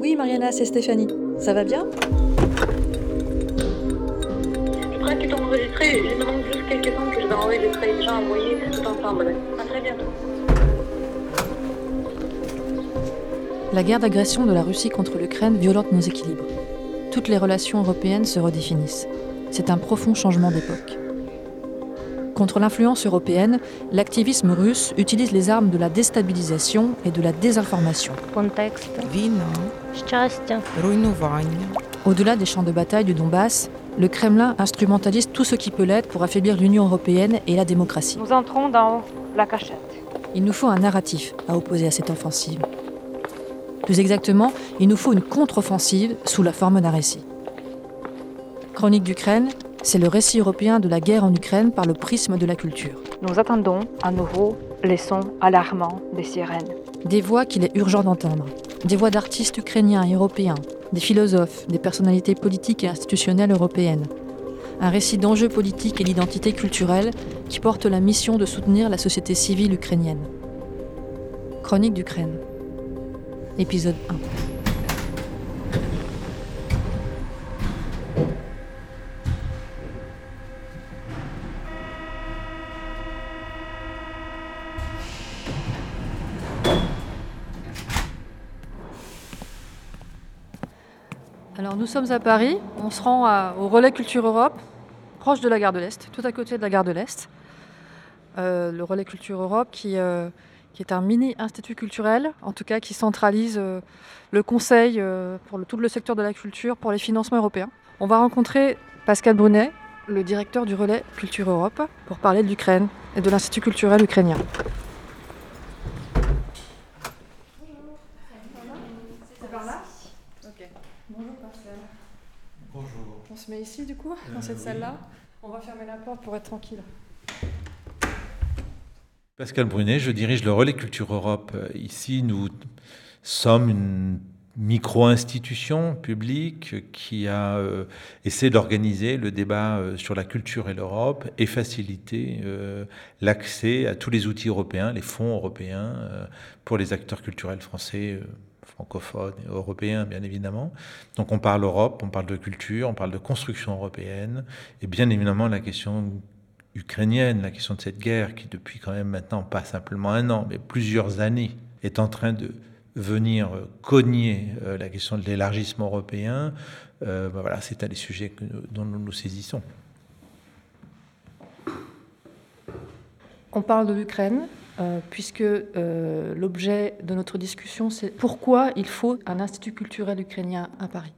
Oui, Mariana, c'est Stéphanie. Ça va bien? Je juste quelques temps que je vais enregistrer. Déjà envoyé tout ensemble. À très bientôt. La guerre d'agression de la Russie contre l'Ukraine violente nos équilibres. Toutes les relations européennes se redéfinissent. C'est un profond changement d'époque. Contre l'influence européenne, l'activisme russe utilise les armes de la déstabilisation et de la désinformation. Au-delà des champs de bataille du Donbass, le Kremlin instrumentalise tout ce qui peut l'être pour affaiblir l'Union européenne et la démocratie. Nous entrons dans la cachette. Il nous faut un narratif à opposer à cette offensive. Plus exactement, il nous faut une contre-offensive sous la forme d'un récit. Chronique d'Ukraine, c'est le récit européen de la guerre en Ukraine par le prisme de la culture. Nous attendons à nouveau les sons alarmants des sirènes. Des voix qu'il est urgent d'entendre. Des voix d'artistes ukrainiens et européens, des philosophes, des personnalités politiques et institutionnelles européennes. Un récit d'enjeux politiques et d'identité culturelle qui porte la mission de soutenir la société civile ukrainienne. Chronique d'Ukraine. Épisode 1. Alors nous sommes à Paris, on se rend au Relais Culture Europe, proche de la gare de l'Est, tout à côté de la gare de l'Est. Euh, le Relais Culture Europe qui, euh, qui est un mini-institut culturel, en tout cas qui centralise euh, le conseil pour tout le secteur de la culture pour les financements européens. On va rencontrer Pascal Brunet, le directeur du Relais Culture Europe, pour parler de l'Ukraine et de l'Institut culturel ukrainien. Bonjour Pascal. Bonjour. On se met ici du coup, dans Euh, cette oui. salle-là. On va fermer la porte pour être tranquille. Pascal Brunet, je dirige le Relais Culture Europe. Euh, Ici, nous sommes une micro-institution publique qui a euh, essayé d'organiser le débat euh, sur la culture et l'Europe et faciliter euh, l'accès à tous les outils européens, les fonds européens pour les acteurs culturels français. Francophones et européens, bien évidemment. Donc on parle Europe, on parle de culture, on parle de construction européenne, et bien évidemment la question ukrainienne, la question de cette guerre qui depuis quand même maintenant pas simplement un an, mais plusieurs années est en train de venir euh, cogner euh, la question de l'élargissement européen, euh, ben voilà, c'est un des sujets dont nous nous saisissons. On parle de l'Ukraine, euh, puisque euh, l'objet de notre discussion, c'est pourquoi il faut un institut culturel ukrainien à Paris.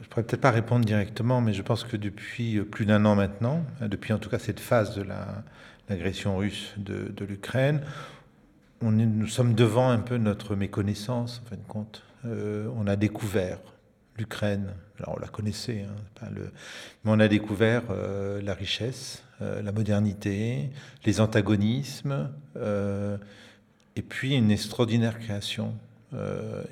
Je pourrais peut-être pas répondre directement, mais je pense que depuis euh, plus d'un an maintenant, depuis en tout cas cette phase de la- l'agression russe de, l'Ukraine, nous sommes devant un peu notre méconnaissance, en fin de compte. On a découvert l'Ukraine, alors on la connaissait, hein, mais on a découvert euh, la richesse, euh, la modernité, les antagonismes, euh, et puis une extraordinaire création.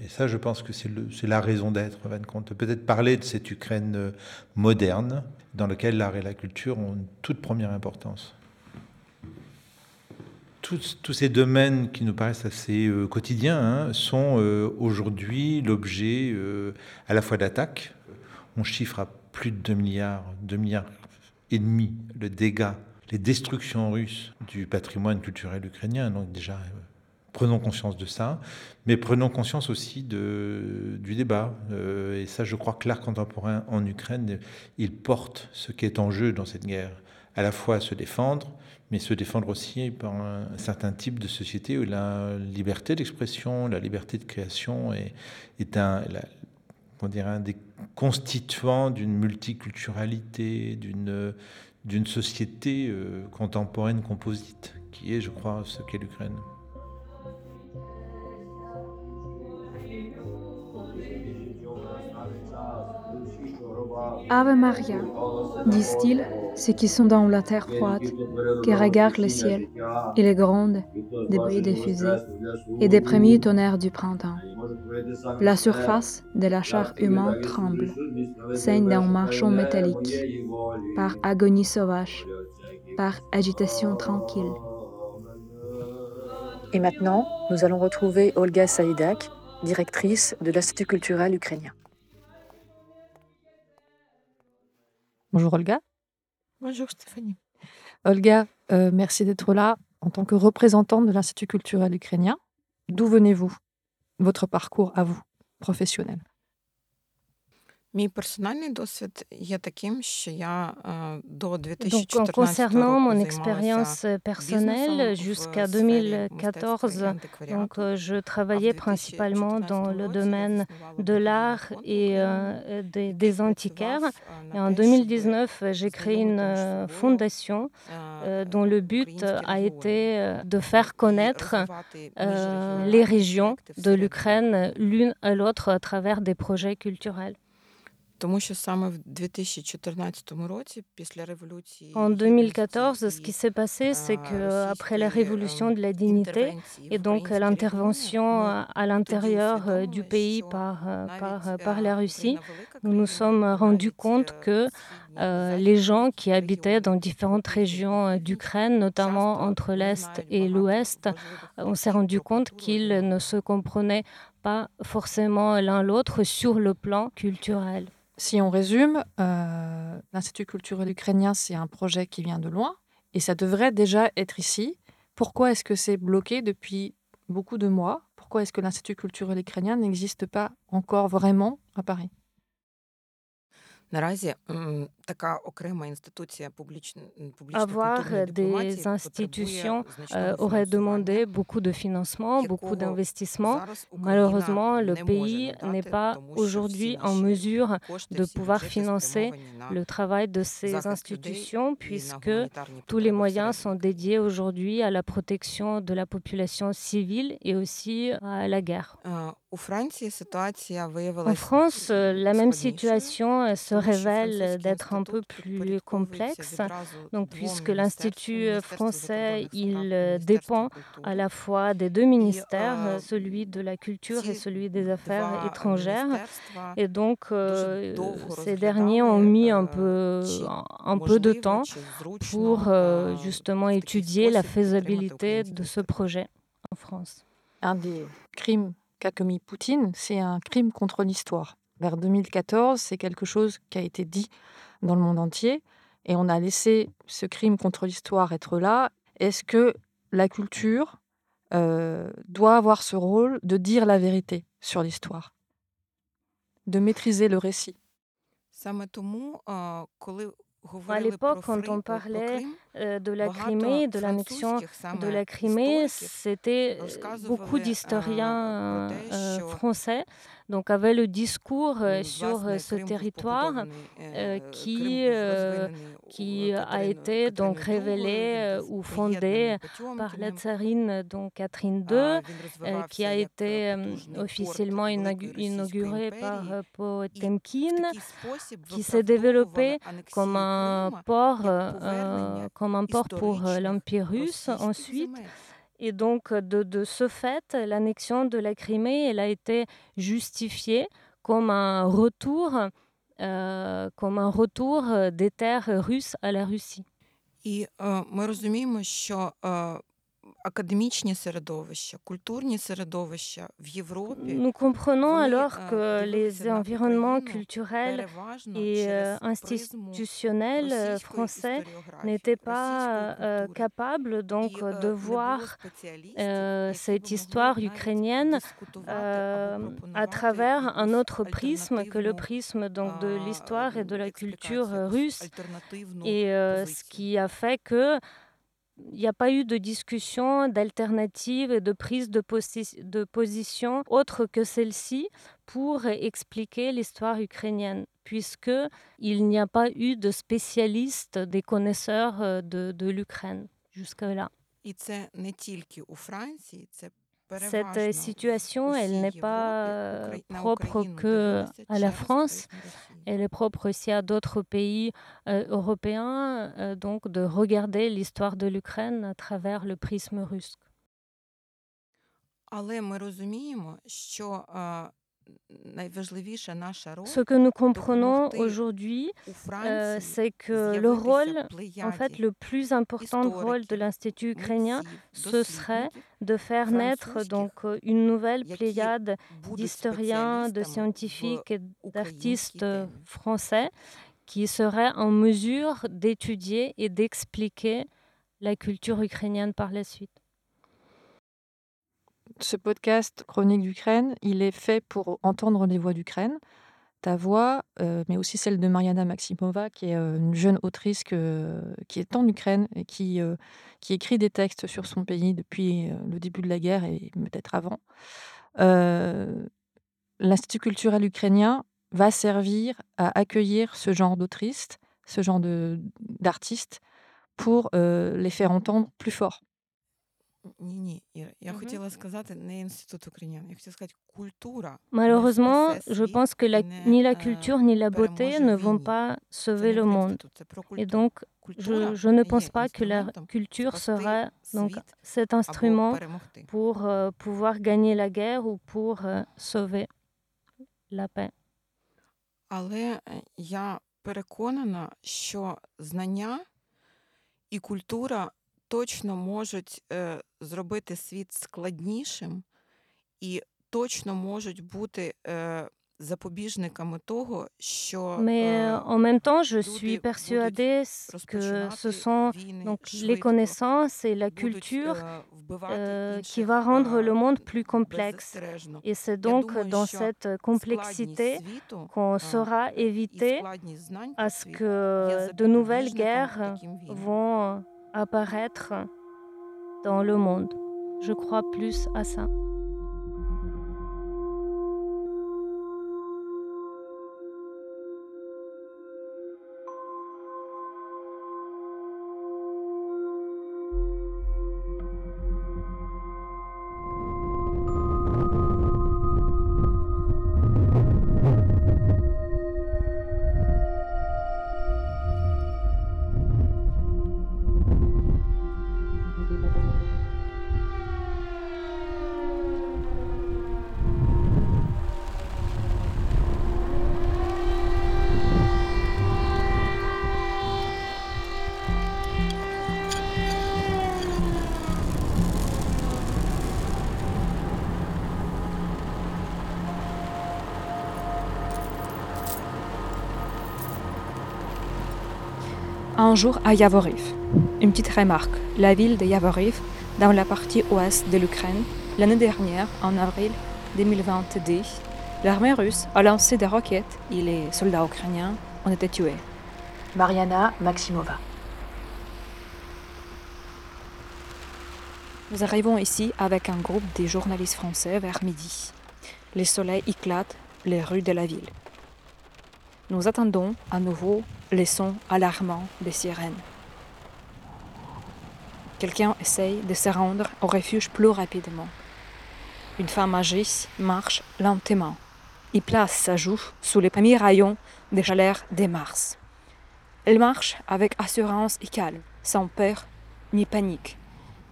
Et ça, je pense que c'est la raison d'être, en fin compte. Peut-être parler de cette Ukraine moderne, dans laquelle l'art et la culture ont une toute première importance. Tous, ces domaines qui nous paraissent assez euh, quotidiens hein, sont euh, aujourd'hui l'objet euh, à la fois d'attaques. On chiffre à plus de 2 milliards, 2 milliards et demi le dégât, les destructions russes du patrimoine culturel ukrainien. Donc déjà, prenons conscience de ça, mais prenons conscience aussi du débat. Et ça, je crois que l'art contemporain en Ukraine, il porte ce qui est en jeu dans cette guerre. À la fois se défendre, mais se défendre aussi par un, certain type de société où la liberté d'expression, la liberté de création est, un, un des constituants d'une multiculturalité, d'une d'une société euh, contemporaine composite, qui est, je crois, ce qu'est l'Ukraine. Ave Maria, disent-ils, ceux qui sont dans la terre froide, qui regardent le ciel et les grondes des bruits des fusées et des premiers tonnerres du printemps. La surface de la chair humaine tremble, saigne d'un marchand métallique, par agonie sauvage, par agitation tranquille. Et maintenant, nous allons retrouver Olga Saïdak, directrice de l'Institut culturel ukrainien. Bonjour Olga. Bonjour Stéphanie. Olga, euh, merci d'être là en tant que représentante de l'Institut culturel ukrainien. D'où venez-vous? Votre parcours à vous, professionnel? Мій персональний досвід є таким, що я е, до Donc, en 2014 concernant mon року expérience займалася personnelle, бізнесом в jusqu'à сфері 2014, мистецтва і donc, антикваріату. euh, je А в travaillais principalement dans 2014 le році я domaine заснувала de благодійний l'art фонд et «Україна», euh, des, який des antiquaires. працював, е, Et en на те, щоб 2019, j'ai créé une знайомити euh, між собою, fondation е, euh, dont le but українські a регіони. été euh, de faire І connaître розвивати euh, міжрегіональні les régions проекти de всередині. l'Ukraine l'une à l'autre à travers des projets culturels. Тому що саме в 2014 році, після революції En гідності 2014, ce qui s'est passé, c'est а, que après la російської, révolution de la ем, dignité інтервенції в et donc українські l'intervention регіони, à à l'intérieur euh, du усвідомили, pays що par, euh, par, навіть, euh, par е, la Russie, Україна велика nous nous країна, sommes rendus навіть, compte е, que східні, euh, les gens qui habitaient dans différentes régions euh, d'Ukraine, notamment entre l'Est et l'Ouest. On s'est rendu compte qu'ils ne se comprenaient pas forcément l'un l'autre sur le plan culturel. Si on résume, euh, l'Institut culturel ukrainien, c'est un projet qui vient de loin et ça devrait déjà être ici. Pourquoi est-ce que c'est bloqué depuis beaucoup de mois? Pourquoi est-ce que l'Institut culturel ukrainien n'existe pas encore vraiment à Paris? Наразі м, така окрема інституція публічна публічної Avoir культурної дипломатії des institutions потребує значного euh, aurait фінансування, demandé beaucoup de financement, beaucoup якого d'investissement. зараз Україна Malheureusement, le не може pays надати, n'est pas тому що aujourd'hui всі en наші mesure кошти, de всі pouvoir бюджети financer спрямовані на le travail de ces захист людей institutions і на puisque гуманітарні tous les потреби moyens sont всередині. dédiés aujourd'hui à la protection de la population civile et aussi à la guerre. Е, У Франції ситуація En виявилася France, euh, la même складнішою, situation euh, se тому що révèle euh, d'être un peu plus complexe. Donc, puisque l'Institut euh, français, il euh, dépend à la fois des deux ministères, celui de la culture et celui des affaires étrangères. Et donc, ces derniers ont mis un peu, un peu de temps pour justement étudier la faisabilité de ce projet en France. Un des crimes qu'a commis Poutine, c'est un crime contre l'histoire vers 2014, c'est quelque chose qui a été dit dans le monde entier. Et on a laissé ce crime contre l'histoire être là. Est-ce que la culture euh, doit avoir ce rôle de dire la vérité sur l'histoire, de maîtriser le récit? À l'époque, quand on parlait de la Crimée, de l'annexion de la Crimée, c'était beaucoup d'historiens français donc avait le discours euh, sur euh, ce territoire euh, qui, qui a été donc révélé ou fondé par la tsarine donc Catherine II, qui a été officiellement inaugurée par Potemkin, qui s'est développé comme un port, comme un port pour l'Empire russe. ensuite. Et donc, de, de ce fait, l'annexion de la Crimée, elle a été justifiée comme un retour, euh, comme un retour euh, des terres russes à la Russie. І е, ми розуміємо, що е, академічні середовища, культурні середовища в Європі Nous comprenons вони, alors е, que les дивилися на environnements Україну culturels переважно et через euh, призму institutionnels euh, російської français історіографії, n'étaient pas російської euh, культури. capables donc І, е, de не voir було спеціалістів, euh, які cette би могли histoire навіть ukrainienne дискутувати euh, або à пропонувати travers un якусь autre prisme que le альтернативну, prisme donc de а, l'histoire et de la експлікацію, culture якусь russe. альтернативну Et euh, ce позицію. qui a fait que il n'y a pas eu de discussion, d'alternative et de prise de, posi- de position autre que celle-ci pour expliquer l'histoire ukrainienne, puisque il n'y a pas eu de spécialistes, des connaisseurs euh, de, de l'Ukraine jusque-là. І це не тільки у Франції, це Cette переважно euh, в situation, elle усій n'est pas Європі. euh, Украї- на propre Україну que дивилися à la через France, призму Росії. Elle est propre aussi à d'autres pays euh, européens, euh, donc de regarder l'histoire de l'Ukraine à travers le prisme russe. Але ми розуміємо, що Ce que nous comprenons aujourd'hui, c'est que le rôle, en fait, le plus important rôle de l'Institut ukrainien, ce serait de faire naître donc une nouvelle pléiade d'historiens, de scientifiques et d'artistes français qui seraient en mesure d'étudier et d'expliquer la culture ukrainienne par la suite. Ce podcast Chronique d'Ukraine, il est fait pour entendre les voix d'Ukraine, ta voix, euh, mais aussi celle de Mariana Maximova, qui est euh, une jeune autrice qui est en Ukraine et qui, euh, qui écrit des textes sur son pays depuis le début de la guerre et peut-être avant. L'Institut culturel ukrainien va servir à accueillir ce genre d'autristes, ce genre d'artistes, pour les faire entendre plus fort. Ні, ні, Іра, я Мгм. хотіла сказати не інститут українян, я хотіла сказати культура. Malheureusement, спасе je світ pense que la- і не, ni la е, culture ni la beauté переможе ne в vont війні. pas Це sauver не le про monde. інститут, це про Et культуру. donc, Культура je, je ne є pense pas que la інструментом culture спасти serait donc світ cet або instrument перемогти. pour euh, pouvoir gagner la guerre ou pour euh, sauver la paix. Але е, я переконана, що знання і культура точно можуть е, зробити світ складнішим і точно можуть бути е, запобіжниками того, що Mais е, euh, en même temps, je люди suis будуть persuadée s- que розпочинати ce sont війни donc les швидко, connaissances et la будуть, culture е, вбивати euh, qui інших, va rendre е, le monde plus complexe. беззастережно. Et c'est Я donc думаю, dans що cette складність complexité світу, qu'on е, saura і éviter складність знань à про ce світ que є de nouvelles запобіжником guerres таким війнам. vont apparaître dans le monde. Je crois plus à ça. Un jour à Yavoriv. Une petite remarque. La ville de Yavoriv, dans la partie ouest de l'Ukraine, l'année dernière, en avril 2022, l'armée russe a lancé des roquettes et les soldats ukrainiens ont été tués. Mariana Maximova. Nous arrivons ici avec un groupe de journalistes français vers midi. Le soleil éclate les rues de la ville. Nous attendons à nouveau les sons alarmants des sirènes. Quelqu'un essaye de se rendre au refuge plus rapidement. Une femme âgée marche lentement et place sa joue sous les premiers rayons de chaleur de Mars. Elle marche avec assurance et calme, sans peur ni panique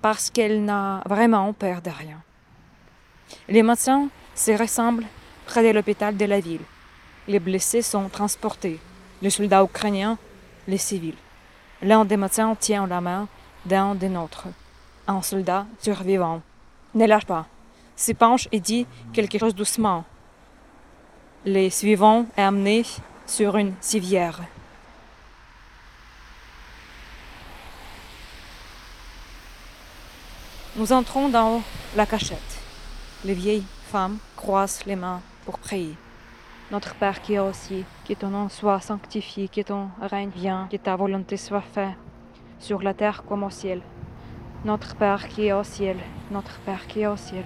parce qu'elle n'a vraiment peur de rien. Les médecins se rassemblent près de l'hôpital de la ville. Les blessés sont transportés, les soldats ukrainiens, les civils. L'un des médecins tient la main d'un des nôtres, un soldat survivant. Ne lâche pas, se penche et dit quelque chose doucement. Les suivants est amené sur une civière. Nous entrons dans la cachette. Les vieilles femmes croisent les mains pour prier. Notre Père qui est cieux, que ton nom soit sanctifié, que ton règne vienne, que ta volonté soit faite, sur la terre comme au ciel. Notre Père qui est au ciel, notre Père qui est au ciel.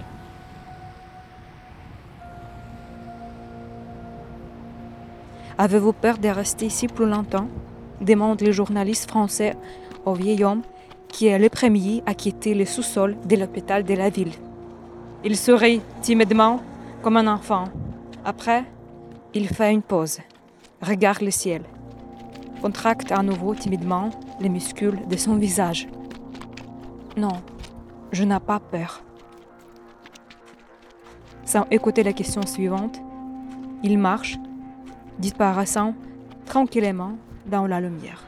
Avez-vous peur de rester ici plus longtemps? Demande le journaliste français au vieil homme qui est le premier à quitter le sous-sol de l'hôpital de la ville. Il sourit timidement comme un enfant. Après, il fait une pause, regarde le ciel, contracte à nouveau timidement les muscles de son visage. Non, je n'ai pas peur. Sans écouter la question suivante, Il marche, disparaissant tranquillement dans la lumière.